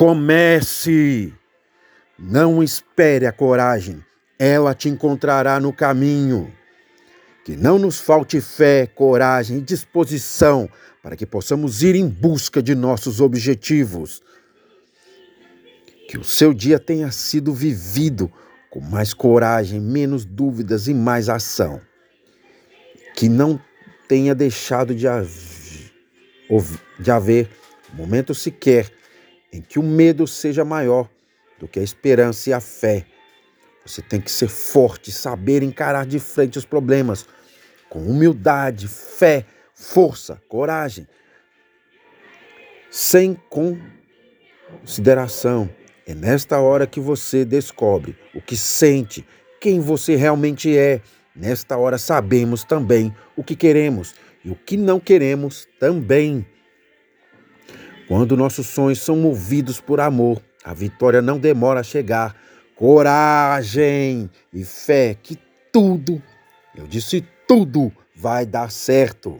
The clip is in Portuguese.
Comece! Não espere a coragem, ela te encontrará no caminho. Que não nos falte fé, coragem e disposição para que possamos ir em busca de nossos objetivos. Que o seu dia tenha sido vivido com mais coragem, menos dúvidas e mais ação. Que não tenha deixado de haver, de haver momento sequer em que o medo seja maior do que a esperança e a fé. Você tem que ser forte, saber encarar de frente os problemas com humildade, fé, força, coragem, sem consideração. É nesta hora que você descobre o que sente, quem você realmente é. Nesta hora sabemos também o que queremos e o que não queremos também. Quando nossos sonhos são movidos por amor, a vitória não demora a chegar. Coragem e fé que tudo, eu disse tudo, vai dar certo.